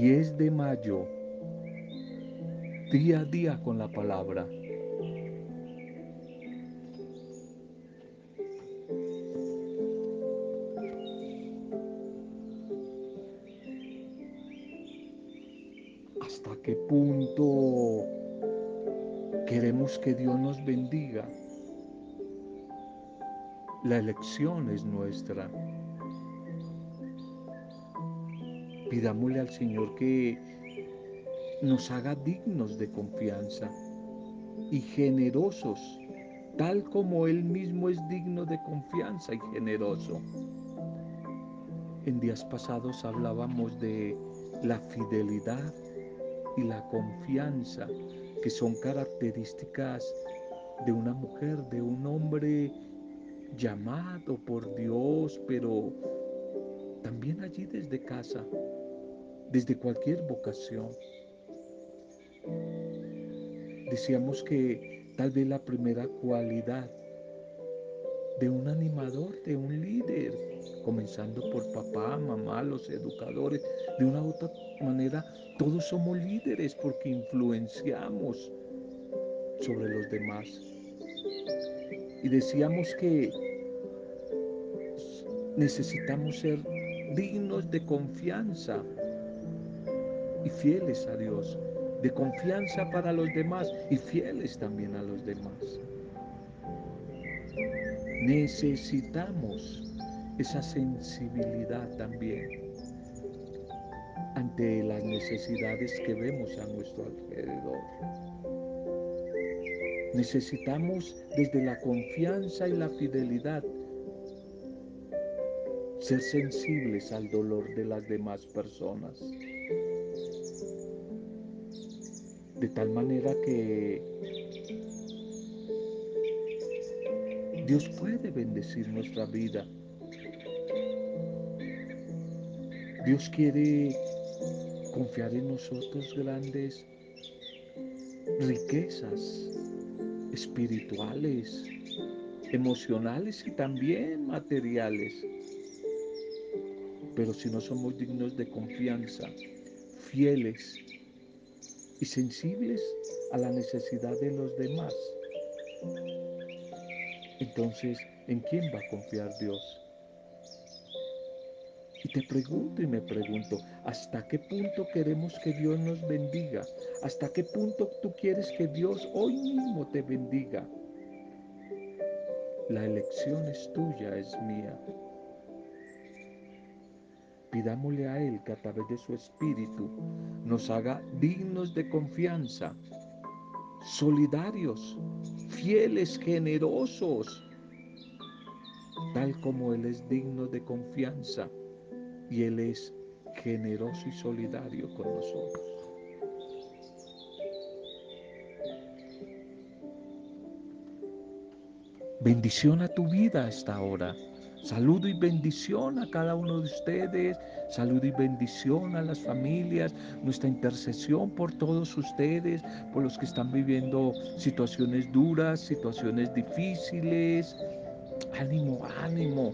10 de mayo, día a día con la palabra. ¿Hasta qué punto queremos que Dios nos bendiga? La elección es nuestra. Pidámosle al Señor que nos haga dignos de confianza y generosos, tal como Él mismo es digno de confianza y generoso. En días pasados hablábamos de la fidelidad y la confianza, que son características de una mujer, de un hombre llamado por Dios, pero también allí desde casa desde cualquier vocación. Decíamos que tal vez la primera cualidad de un animador, de un líder, comenzando por papá, mamá, los educadores, de una u otra manera, todos somos líderes porque influenciamos sobre los demás. Y decíamos que necesitamos ser dignos de confianza y fieles a Dios, de confianza para los demás y fieles también a los demás. Necesitamos esa sensibilidad también ante las necesidades que vemos a nuestro alrededor. Necesitamos desde la confianza y la fidelidad ser sensibles al dolor de las demás personas. De tal manera que Dios puede bendecir nuestra vida. Dios quiere confiar en nosotros grandes riquezas espirituales, emocionales y también materiales. Pero si no somos dignos de confianza, fieles y sensibles a la necesidad de los demás. Entonces, ¿en quién va a confiar Dios? Y te pregunto y me pregunto, ¿hasta qué punto queremos que Dios nos bendiga? ¿Hasta qué punto tú quieres que Dios hoy mismo te bendiga? La elección es tuya, es mía. Pidámosle a Él que a través de su Espíritu nos haga dignos de confianza, solidarios, fieles, generosos, tal como Él es digno de confianza y Él es generoso y solidario con nosotros. Bendición a tu vida hasta ahora. Saludo y bendición a cada uno de ustedes. Saludo y bendición a las familias. Nuestra intercesión por todos ustedes, por los que están viviendo situaciones duras, situaciones difíciles. Ánimo, ánimo.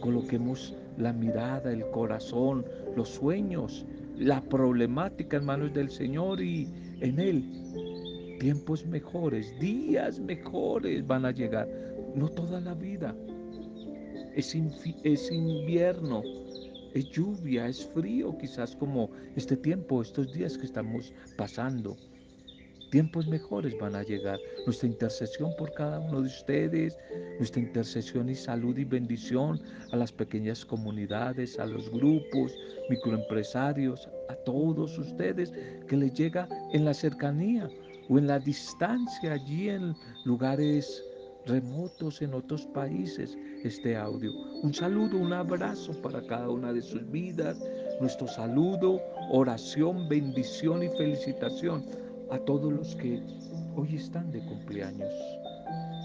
Coloquemos la mirada, el corazón, los sueños, la problemática en manos del Señor y en Él. Tiempos mejores, días mejores van a llegar. No toda la vida es, invierno, es lluvia, es frío, quizás como este tiempo, estos días que estamos pasando. Tiempos mejores van a llegar. Nuestra intercesión por cada uno de ustedes, nuestra intercesión y salud y bendición a las pequeñas comunidades, a los grupos, microempresarios, a todos ustedes que les llega en la cercanía o en la distancia, allí en lugares remotos, en otros países, este audio. Un saludo, un abrazo para cada una de sus vidas. Nuestro saludo, oración, bendición y felicitación a todos los que hoy están de cumpleaños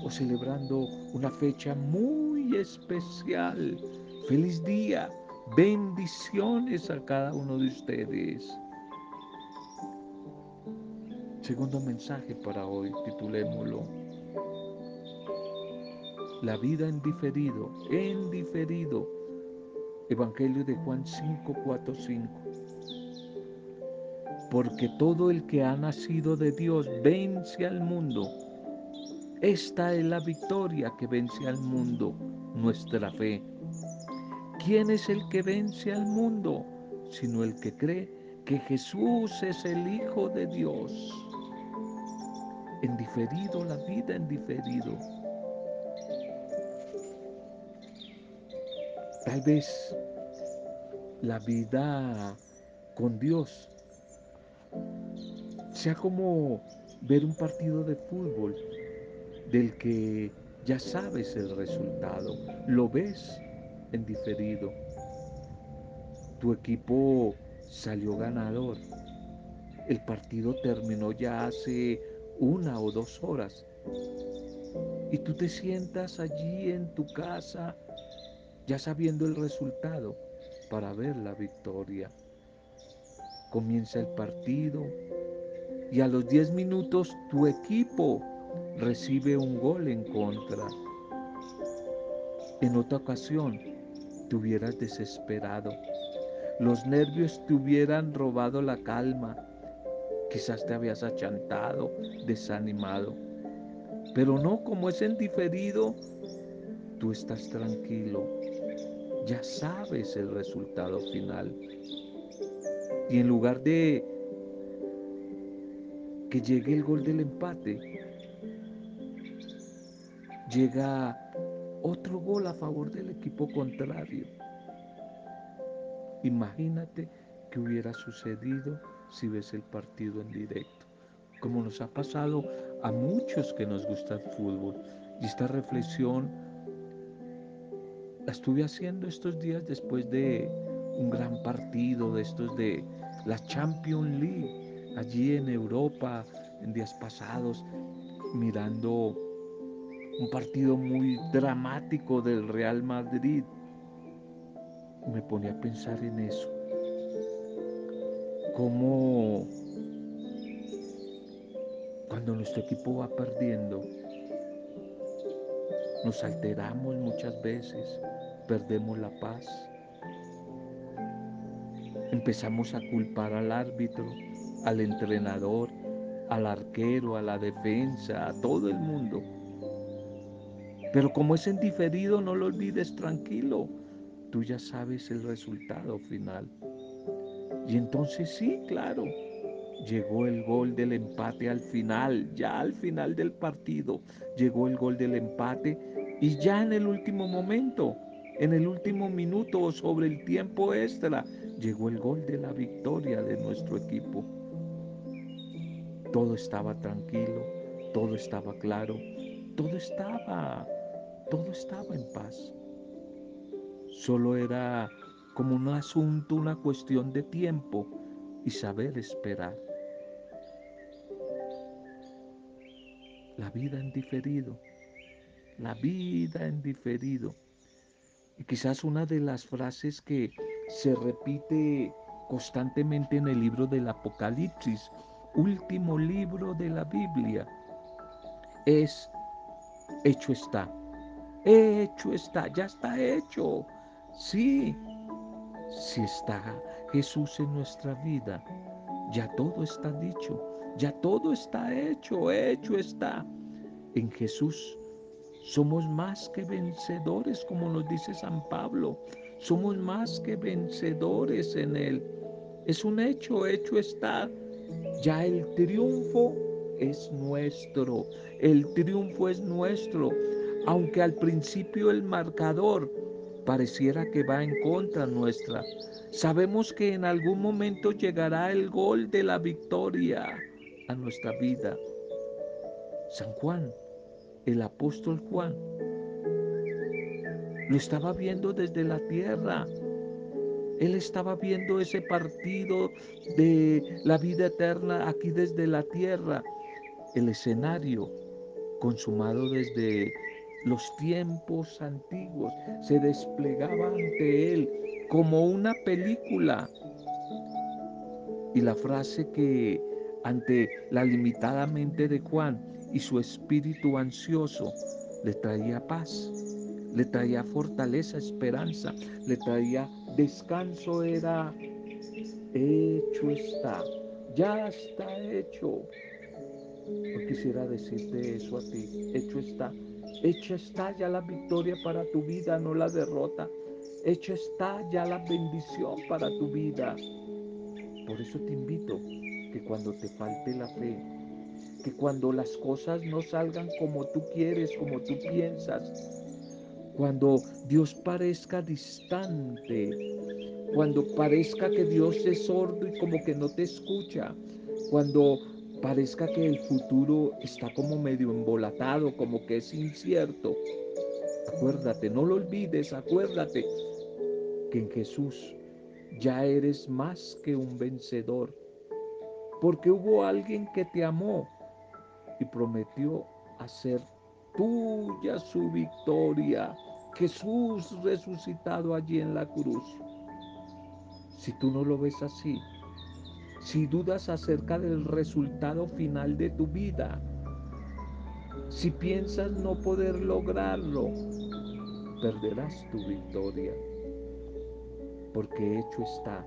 o celebrando una fecha muy especial. Feliz día. Bendiciones a cada uno de ustedes. Segundo mensaje para hoy, titulémoslo la vida en diferido, en diferido. Evangelio de Juan 5, 4, 5. porque todo el que ha nacido de Dios vence al mundo. Esta es la victoria que vence al mundo, nuestra fe. ¿Quién es el que vence al mundo? Sino el que cree que Jesús es el Hijo de Dios. En diferido, la vida en diferido. Tal vez la vida con Dios sea como ver un partido de fútbol del que ya sabes el resultado, lo ves en diferido. Tu equipo salió ganador. El partido terminó ya hace una o dos horas. Y tú te sientas allí en tu casa ya sabiendo el resultado para ver la victoria. Comienza el partido y a los 10 minutos tu equipo recibe un gol en contra. En otra ocasión te hubieras desesperado, los nervios te hubieran robado la calma, quizás te habías achantado, desanimado, pero no como es en diferido, tú estás tranquilo, ya sabes el resultado final. Y en lugar de que llegue el gol del empate, llega otro gol a favor del equipo contrario. Imagínate qué hubiera sucedido si ves el partido en directo, como nos ha pasado a muchos que nos gusta el fútbol. Y esta reflexión estuve haciendo estos días después de un gran partido de estos de la Champions League, allí en Europa, en días pasados, mirando un partido muy dramático del Real Madrid. Me ponía a pensar en eso. Cómo cuando nuestro equipo va perdiendo, nos alteramos muchas veces, perdemos la paz. Empezamos a culpar al árbitro, al entrenador, al arquero, a la defensa, a todo el mundo. Pero como es en diferido, no lo olvides tranquilo. Tú ya sabes el resultado final. Y entonces sí, claro, llegó el gol del empate al final, ya al final del partido, llegó el gol del empate y ya en el último momento, en el último minuto o sobre el tiempo extra, llegó el gol de la victoria de nuestro equipo. Todo estaba tranquilo, todo estaba claro, todo estaba, todo estaba en paz. Solo era como un asunto, una cuestión de tiempo y saber esperar. La vida en diferido la vida en diferido. Y quizás una de las frases que se repite constantemente en el libro del Apocalipsis, último libro de la Biblia, es, hecho está, hecho está, ya está hecho. Sí, si está Jesús en nuestra vida, ya todo está dicho, ya todo está hecho, hecho está. En Jesús somos más que vencedores, como nos dice San Pablo. Somos más que vencedores en Él. Es un hecho, hecho está. Ya el triunfo es nuestro. El triunfo es nuestro. Aunque al principio el marcador pareciera que va en contra nuestra. Sabemos que en algún momento llegará el gol de la victoria a nuestra vida. San Juan el apóstol Juan. Lo estaba viendo desde la tierra. Él estaba viendo ese partido de la vida eterna aquí desde la tierra. El escenario consumado desde los tiempos antiguos se desplegaba ante él como una película. Y la frase que ante la limitada mente de Juan y su espíritu ansioso le traía paz, le traía fortaleza, esperanza, le traía descanso, era hecho está, ya está hecho. Yo quisiera decirte eso a ti, hecho está. Hecho está ya la victoria para tu vida, no la derrota. Hecho está ya la bendición para tu vida. Por eso te invito que cuando te falte la fe, que cuando las cosas no salgan como tú quieres, como tú piensas, cuando Dios parezca distante, cuando parezca que Dios es sordo y como que no te escucha, cuando parezca que el futuro está como medio embolatado, como que es incierto, acuérdate, no lo olvides, acuérdate que en Jesús ya eres más que un vencedor, porque hubo alguien que te amó y prometió hacer tuya su victoria. Jesús resucitado allí en la cruz. Si tú no lo ves así, si dudas acerca del resultado final de tu vida, si piensas no poder lograrlo, perderás tu victoria. Porque hecho está.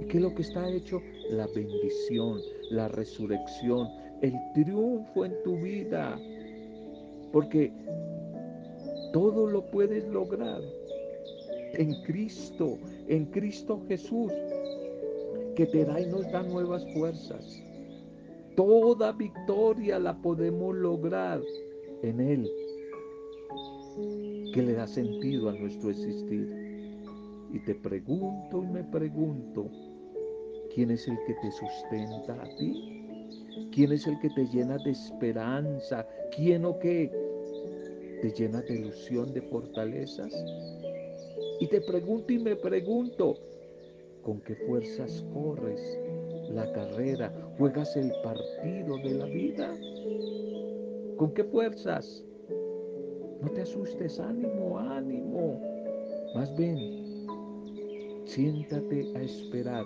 ¿Y qué es lo que está hecho? La bendición, la resurrección, el triunfo en tu vida. Porque todo lo puedes lograr en Cristo, en Cristo Jesús, que te da y nos da nuevas fuerzas. Toda victoria la podemos lograr en Él, que le da sentido a nuestro existir. Y te pregunto y me pregunto, ¿quién es el que te sustenta a ti? ¿Quién es el que te llena de esperanza? ¿Quién o qué te llena de ilusión, de fortalezas? Y te pregunto y me pregunto, ¿con qué fuerzas corres la carrera? ¿Juegas el partido de la vida? ¿Con qué fuerzas? No te asustes, ánimo, ánimo. Más bien, siéntate a esperar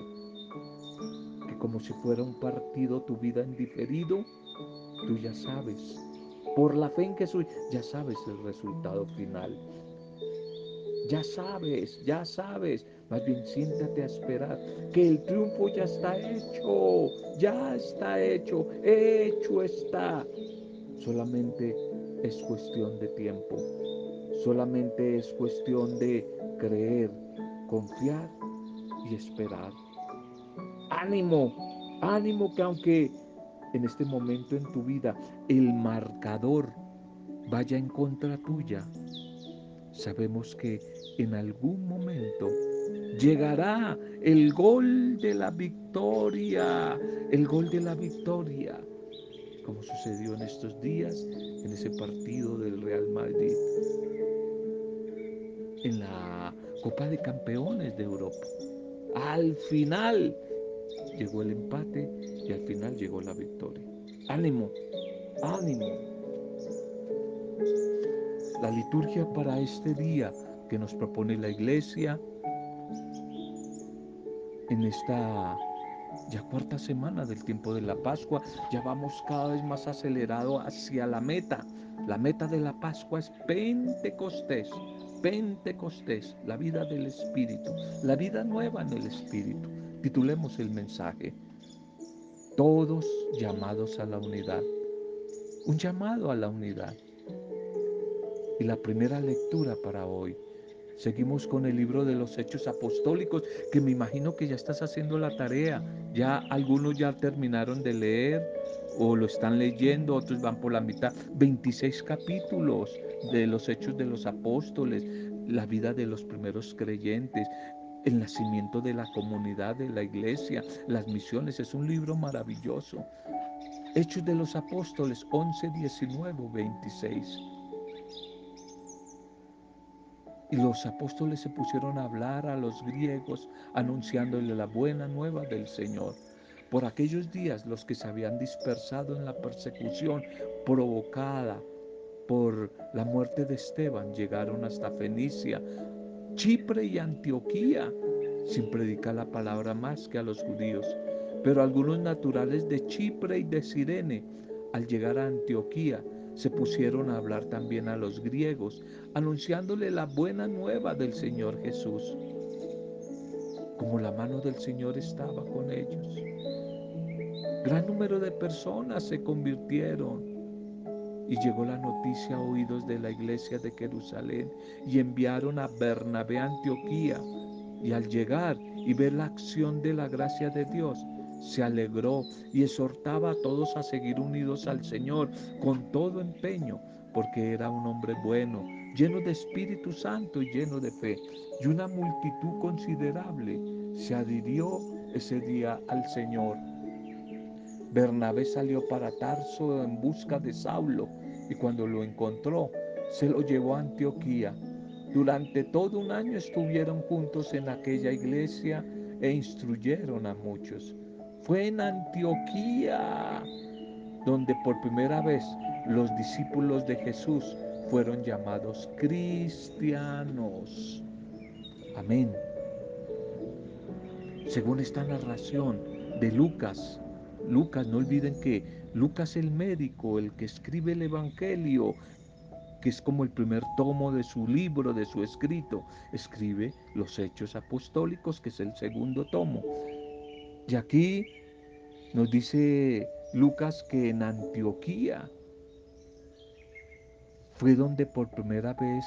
como si fuera un partido tu vida en diferido, tú ya sabes, por la fe en Jesús, ya sabes el resultado final. Ya sabes, ya sabes. Más bien siéntate a esperar que el triunfo ya está hecho, ya está hecho, hecho está. Solamente es cuestión de tiempo, solamente es cuestión de creer, confiar y esperar. Ánimo, ánimo que aunque en este momento en tu vida el marcador vaya en contra tuya, sabemos que en algún momento llegará el gol de la victoria, el gol de la victoria, como sucedió en estos días en ese partido del Real Madrid, en la Copa de Campeones de Europa. Al final llegó el empate y al final llegó la victoria. Ánimo, ánimo. La liturgia para este día que nos propone la iglesia en esta ya cuarta semana del tiempo de la Pascua, ya vamos cada vez más acelerado hacia la meta. La meta de la Pascua es Pentecostés. Pentecostés, la vida del Espíritu, la vida nueva en el Espíritu. Titulemos el mensaje. Todos llamados a la unidad. Un llamado a la unidad. Y la primera lectura para hoy. Seguimos con el libro de los Hechos Apostólicos, que me imagino que ya estás haciendo la tarea. Ya algunos ya terminaron de leer o lo están leyendo, otros van por la mitad. 26 capítulos de los Hechos de los Apóstoles, la vida de los primeros creyentes, el nacimiento de la comunidad, de la iglesia, las misiones. Es un libro maravilloso. Hechos de los Apóstoles 11, 19, 26. Y los apóstoles se pusieron a hablar a los griegos, anunciándole la buena nueva del Señor. Por aquellos días los que se habían dispersado en la persecución provocada por la muerte de Esteban llegaron hasta Fenicia, Chipre y Antioquía, sin predicar la palabra más que a los judíos. Pero algunos naturales de Chipre y de Sirene, al llegar a Antioquía, se pusieron a hablar también a los griegos, anunciándole la buena nueva del Señor Jesús. Como la mano del Señor estaba con ellos. Gran número de personas se convirtieron. Y llegó la noticia a oídos de la iglesia de Jerusalén y enviaron a Bernabé a Antioquía. Y al llegar y ver la acción de la gracia de Dios, se alegró y exhortaba a todos a seguir unidos al Señor con todo empeño, porque era un hombre bueno, lleno de Espíritu Santo y lleno de fe. Y una multitud considerable se adhirió ese día al Señor. Bernabé salió para Tarso en busca de Saulo y cuando lo encontró, se lo llevó a Antioquía. Durante todo un año estuvieron juntos en aquella iglesia e instruyeron a muchos. Fue en Antioquía donde por primera vez los discípulos de Jesús fueron llamados cristianos. Amén. Según esta narración de Lucas, Lucas, no olviden que Lucas el médico, el que escribe el Evangelio, que es como el primer tomo de su libro, de su escrito, escribe los Hechos Apostólicos, que es el segundo tomo. Y aquí nos dice Lucas que en Antioquía fue donde por primera vez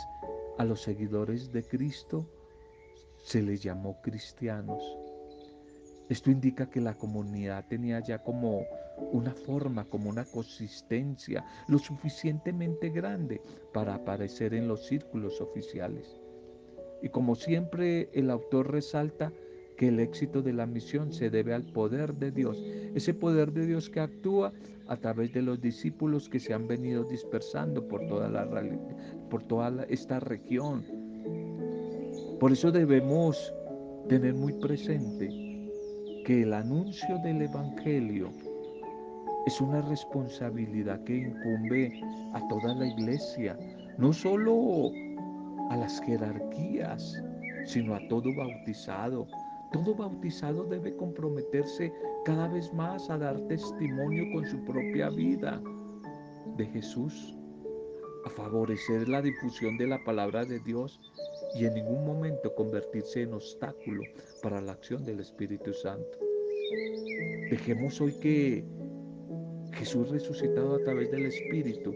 a los seguidores de Cristo se les llamó cristianos. Esto indica que la comunidad tenía ya como una forma, como una consistencia lo suficientemente grande para aparecer en los círculos oficiales. Y como siempre el autor resalta que el éxito de la misión se debe al poder de Dios, ese poder de Dios que actúa a través de los discípulos que se han venido dispersando por toda, la, por toda esta región. Por eso debemos tener muy presente que el anuncio del Evangelio es una responsabilidad que incumbe a toda la iglesia, no solo a las jerarquías, sino a todo bautizado. Todo bautizado debe comprometerse cada vez más a dar testimonio con su propia vida de Jesús, a favorecer la difusión de la palabra de Dios y en ningún momento convertirse en obstáculo para la acción del Espíritu Santo. Dejemos hoy que Jesús resucitado a través del Espíritu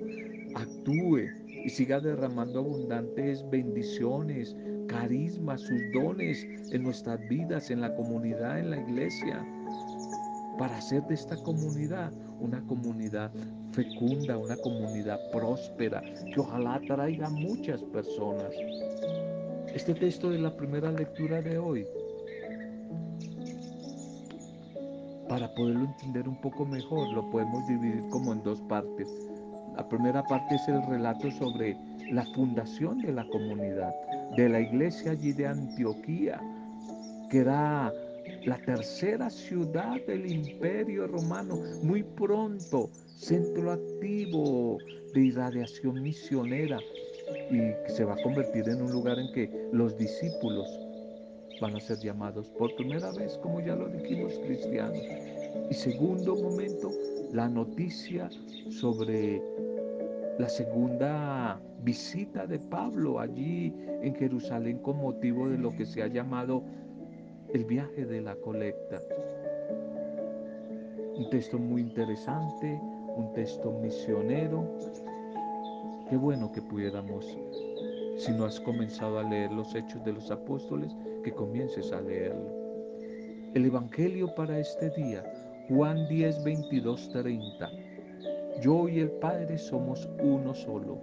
actúe y siga derramando abundantes bendiciones, carismas, sus dones en nuestras vidas, en la comunidad, en la iglesia, para hacer de esta comunidad una comunidad fecunda, una comunidad próspera, que ojalá traiga muchas personas. Este texto de la primera lectura de hoy, para poderlo entender un poco mejor, lo podemos dividir como en dos partes. La primera parte es el relato sobre la fundación de la comunidad, de la iglesia allí de Antioquía, que era la tercera ciudad del imperio romano, muy pronto centro activo de irradiación misionera y se va a convertir en un lugar en que los discípulos van a ser llamados por primera vez, como ya lo dijimos, cristianos. Y segundo momento, la noticia sobre la segunda visita de Pablo allí en Jerusalén con motivo de lo que se ha llamado el viaje de la colecta. Un texto muy interesante, un texto misionero. Qué bueno que pudiéramos, si no has comenzado a leer los hechos de los apóstoles, que comiences a leerlo. El Evangelio para este día, Juan 10, 22, 30. Yo y el Padre somos uno solo.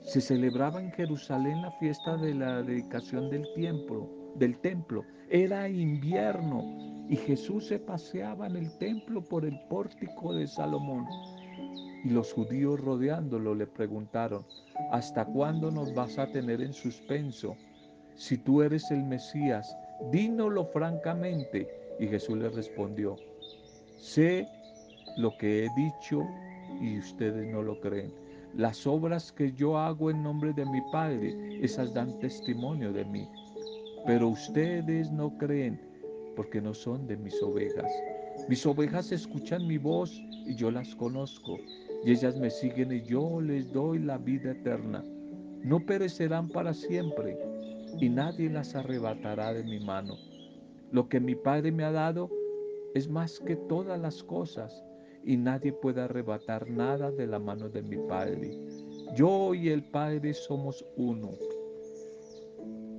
Se celebraba en Jerusalén la fiesta de la dedicación del templo, del templo. Era invierno y Jesús se paseaba en el templo por el pórtico de Salomón. Y los judíos rodeándolo le preguntaron, ¿hasta cuándo nos vas a tener en suspenso? Si tú eres el Mesías, dínoslo francamente. Y Jesús le respondió, sé lo que he dicho y ustedes no lo creen. Las obras que yo hago en nombre de mi Padre, esas dan testimonio de mí. Pero ustedes no creen porque no son de mis ovejas. Mis ovejas escuchan mi voz y yo las conozco. Y ellas me siguen y yo les doy la vida eterna. No perecerán para siempre y nadie las arrebatará de mi mano. Lo que mi Padre me ha dado es más que todas las cosas y nadie puede arrebatar nada de la mano de mi Padre. Yo y el Padre somos uno.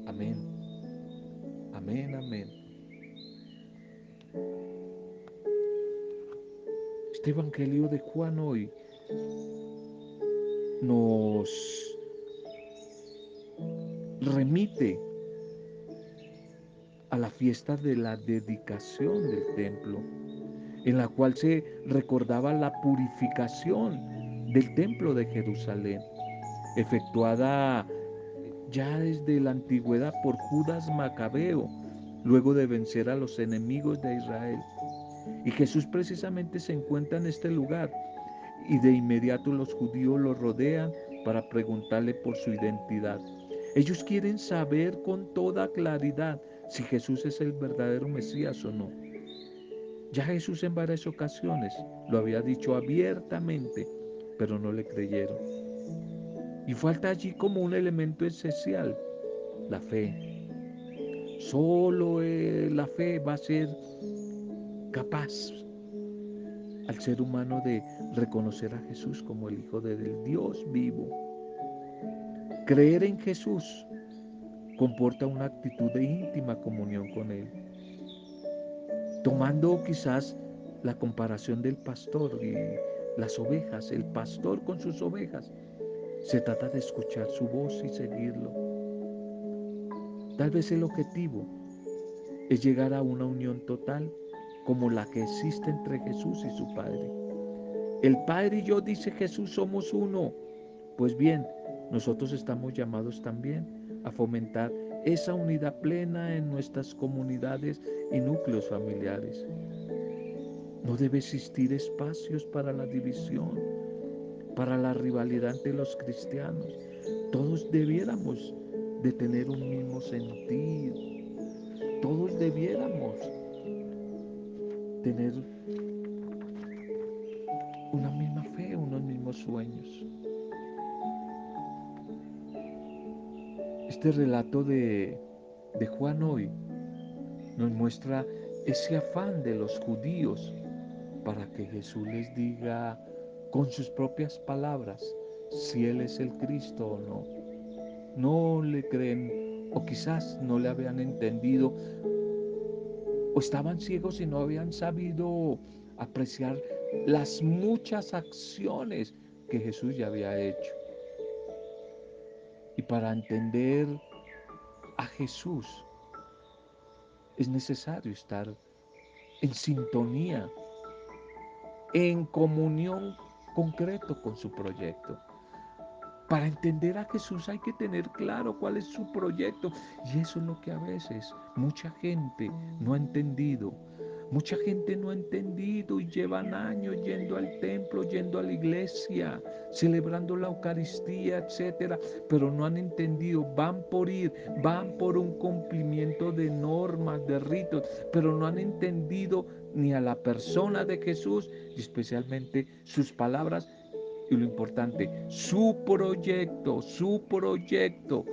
Amén. Amén, amén. Este Evangelio de Juan hoy nos remite a la fiesta de la dedicación del templo, en la cual se recordaba la purificación del templo de Jerusalén, efectuada ya desde la antigüedad por Judas Macabeo, luego de vencer a los enemigos de Israel. Y Jesús precisamente se encuentra en este lugar y de inmediato los judíos lo rodean para preguntarle por su identidad. Ellos quieren saber con toda claridad si Jesús es el verdadero Mesías o no. Ya Jesús en varias ocasiones lo había dicho abiertamente, pero no le creyeron. Y falta allí como un elemento esencial, la fe. Solo eh, la fe va a ser capaz al ser humano de reconocer a Jesús como el Hijo del Dios vivo. Creer en Jesús comporta una actitud de íntima comunión con Él. Tomando quizás la comparación del pastor y las ovejas, el pastor con sus ovejas, se trata de escuchar su voz y seguirlo. Tal vez el objetivo es llegar a una unión total como la que existe entre Jesús y su Padre. El Padre y yo, dice Jesús, somos uno. Pues bien, nosotros estamos llamados también a fomentar esa unidad plena en nuestras comunidades y núcleos familiares. No debe existir espacios para la división, para la rivalidad entre los cristianos. Todos debiéramos de tener un mismo sentido. Todos debiéramos tener una misma fe, unos mismos sueños. Este relato de, de Juan hoy nos muestra ese afán de los judíos para que Jesús les diga con sus propias palabras si Él es el Cristo o no. No le creen o quizás no le habían entendido o estaban ciegos y no habían sabido apreciar las muchas acciones que Jesús ya había hecho. Y para entender a Jesús es necesario estar en sintonía, en comunión concreto con su proyecto. Para entender a Jesús hay que tener claro cuál es su proyecto. Y eso es lo que a veces mucha gente no ha entendido. Mucha gente no ha entendido y llevan años yendo al templo, yendo a la iglesia, celebrando la Eucaristía, etcétera, pero no han entendido, van por ir, van por un cumplimiento de normas, de ritos, pero no han entendido ni a la persona de Jesús y especialmente sus palabras y lo importante, su proyecto, su proyecto,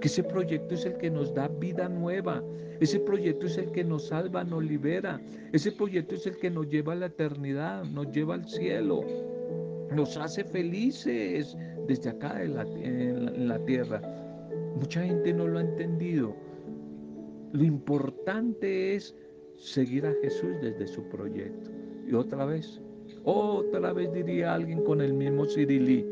que ese proyecto es el que nos da vida nueva, ese proyecto es el que nos salva, nos libera, ese proyecto es el que nos lleva a la eternidad, nos lleva al cielo, nos hace felices desde acá en la, en la tierra. Mucha gente no lo ha entendido. Lo importante es seguir a Jesús desde su proyecto. Y otra vez, otra vez diría alguien con el mismo Cirilí.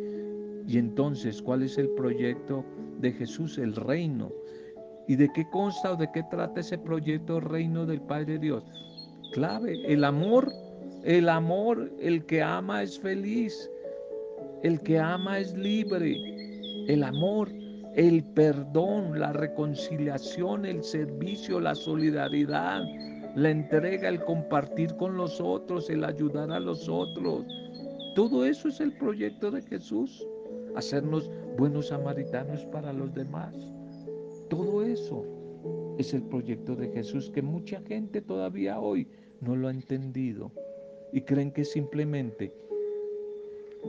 Y entonces, ¿cuál es el proyecto de Jesús? El reino. ¿Y de qué consta o de qué trata ese proyecto reino del Padre Dios? Clave, el amor. El amor, el que ama es feliz. El que ama es libre. El amor, el perdón, la reconciliación, el servicio, la solidaridad, la entrega, el compartir con los otros, el ayudar a los otros. Todo eso es el proyecto de Jesús, hacernos buenos samaritanos para los demás. Todo eso es el proyecto de Jesús que mucha gente todavía hoy no lo ha entendido y creen que simplemente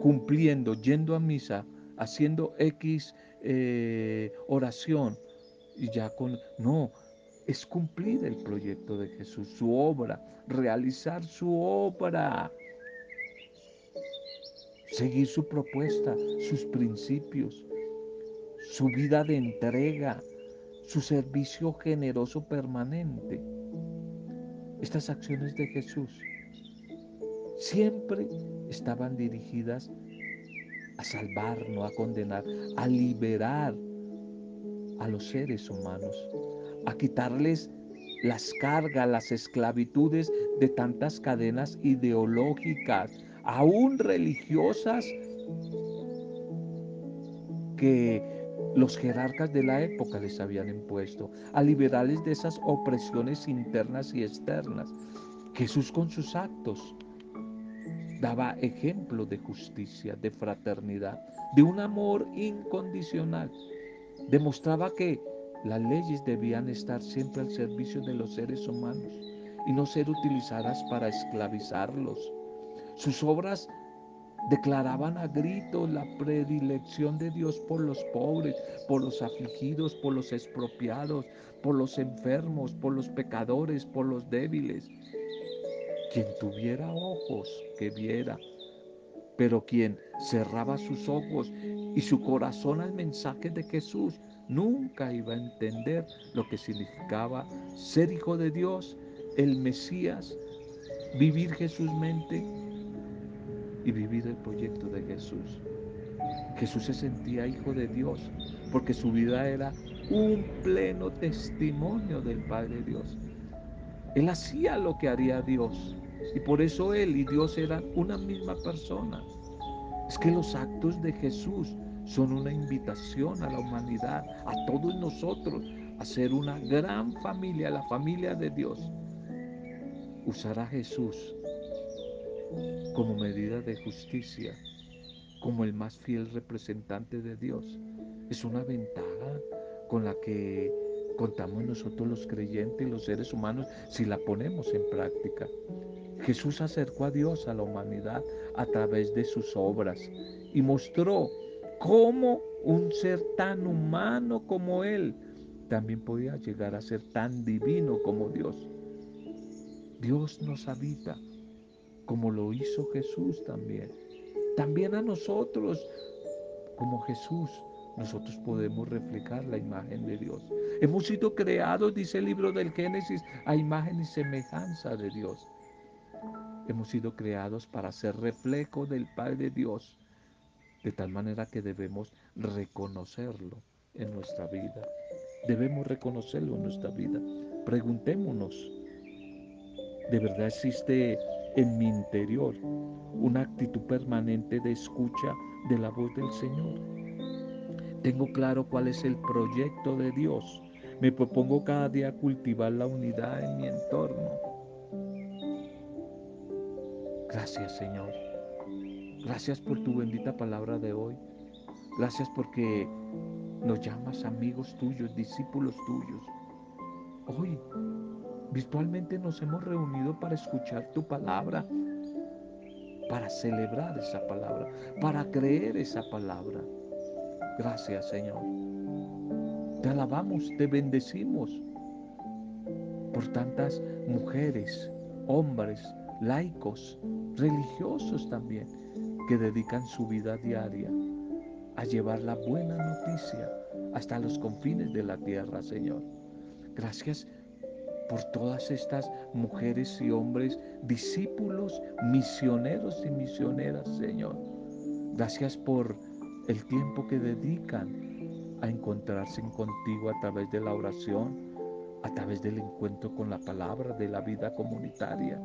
cumpliendo, yendo a misa, haciendo X eh, oración y ya con... No, es cumplir el proyecto de Jesús, su obra, realizar su obra, seguir su propuesta, sus principios, su vida de entrega, su servicio generoso permanente. Estas acciones de Jesús siempre estaban dirigidas a salvar, no a condenar, a liberar a los seres humanos, a quitarles las cargas, las esclavitudes de tantas cadenas ideológicas, aún religiosas, que los jerarcas de la época les habían impuesto, a liberarles de esas opresiones internas y externas. Jesús con sus actos daba ejemplo de justicia, de fraternidad, de un amor incondicional. Demostraba que las leyes debían estar siempre al servicio de los seres humanos y no ser utilizadas para esclavizarlos. Sus obras declaraban a gritos la predilección de Dios por los pobres, por los afligidos, por los expropiados, por los enfermos, por los pecadores, por los débiles. Quien tuviera ojos, que viera, pero quien cerraba sus ojos y su corazón al mensaje de Jesús, nunca iba a entender lo que significaba ser hijo de Dios, el Mesías, vivir Jesús mente y vivir el proyecto de Jesús. Jesús se sentía hijo de Dios porque su vida era un pleno testimonio del Padre Dios. Él hacía lo que haría Dios y por eso Él y Dios eran una misma persona. Es que los actos de Jesús son una invitación a la humanidad, a todos nosotros, a ser una gran familia, la familia de Dios. Usar a Jesús como medida de justicia, como el más fiel representante de Dios. Es una ventaja con la que contamos nosotros los creyentes y los seres humanos si la ponemos en práctica. Jesús acercó a Dios a la humanidad a través de sus obras y mostró cómo un ser tan humano como Él también podía llegar a ser tan divino como Dios. Dios nos habita como lo hizo Jesús también. También a nosotros, como Jesús, nosotros podemos reflejar la imagen de Dios. Hemos sido creados, dice el libro del Génesis, a imagen y semejanza de Dios. Hemos sido creados para ser reflejo del Padre Dios, de tal manera que debemos reconocerlo en nuestra vida. Debemos reconocerlo en nuestra vida. Preguntémonos, ¿de verdad existe en mi interior una actitud permanente de escucha de la voz del Señor. Tengo claro cuál es el proyecto de Dios. Me propongo cada día cultivar la unidad en mi entorno. Gracias Señor. Gracias por tu bendita palabra de hoy. Gracias porque nos llamas amigos tuyos, discípulos tuyos. Hoy Virtualmente nos hemos reunido para escuchar tu palabra, para celebrar esa palabra, para creer esa palabra. Gracias Señor. Te alabamos, te bendecimos por tantas mujeres, hombres, laicos, religiosos también, que dedican su vida diaria a llevar la buena noticia hasta los confines de la tierra, Señor. Gracias por todas estas mujeres y hombres, discípulos, misioneros y misioneras, Señor. Gracias por el tiempo que dedican a encontrarse contigo a través de la oración, a través del encuentro con la palabra, de la vida comunitaria.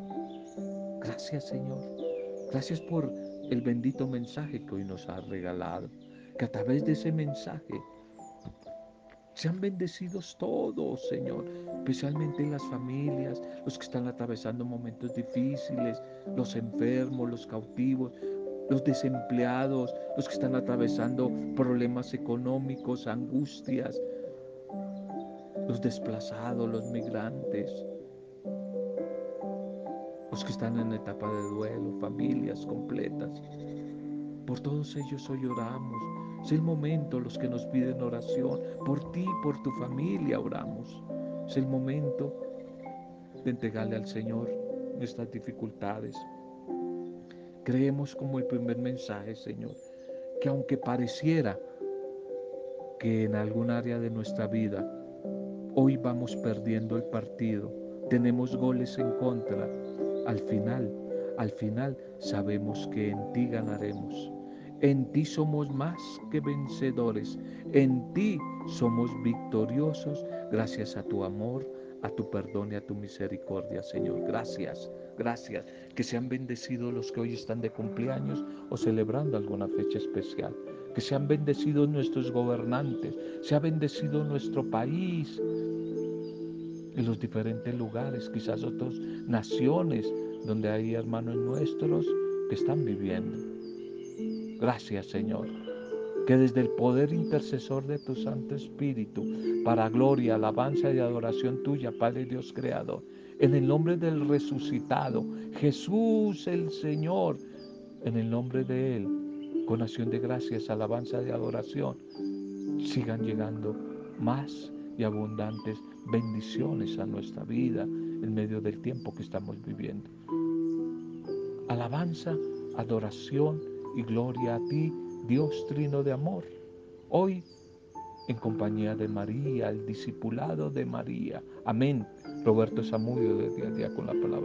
Gracias, Señor. Gracias por el bendito mensaje que hoy nos ha regalado. Que a través de ese mensaje sean bendecidos todos, Señor, especialmente las familias, los que están atravesando momentos difíciles, los enfermos, los cautivos, los desempleados, los que están atravesando problemas económicos, angustias, los desplazados, los migrantes, los que están en etapa de duelo, familias completas. Por todos ellos hoy oramos es el momento los que nos piden oración. Por ti, por tu familia oramos. Es el momento de entregarle al Señor nuestras dificultades. Creemos como el primer mensaje, Señor, que aunque pareciera que en algún área de nuestra vida hoy vamos perdiendo el partido, tenemos goles en contra, al final, al final sabemos que en ti ganaremos. En ti somos más que vencedores. En ti somos victoriosos gracias a tu amor, a tu perdón y a tu misericordia, Señor. Gracias, gracias. Que sean bendecidos los que hoy están de cumpleaños o celebrando alguna fecha especial. Que sean bendecidos nuestros gobernantes. Sea bendecido nuestro país. En los diferentes lugares, quizás otras naciones donde hay hermanos nuestros que están viviendo. Gracias, Señor que desde el poder intercesor de tu Santo Espíritu, para gloria, alabanza y adoración tuya, Padre Dios Creador, en el nombre del resucitado, Jesús el Señor, en el nombre de Él, con acción de gracias, alabanza y adoración, sigan llegando más y abundantes bendiciones a nuestra vida en medio del tiempo que estamos viviendo. Alabanza, adoración y gloria a ti Dios trino de amor. Hoy, en compañía de María, el discipulado de María. Amén. Roberto Samudio de día a día con la palabra.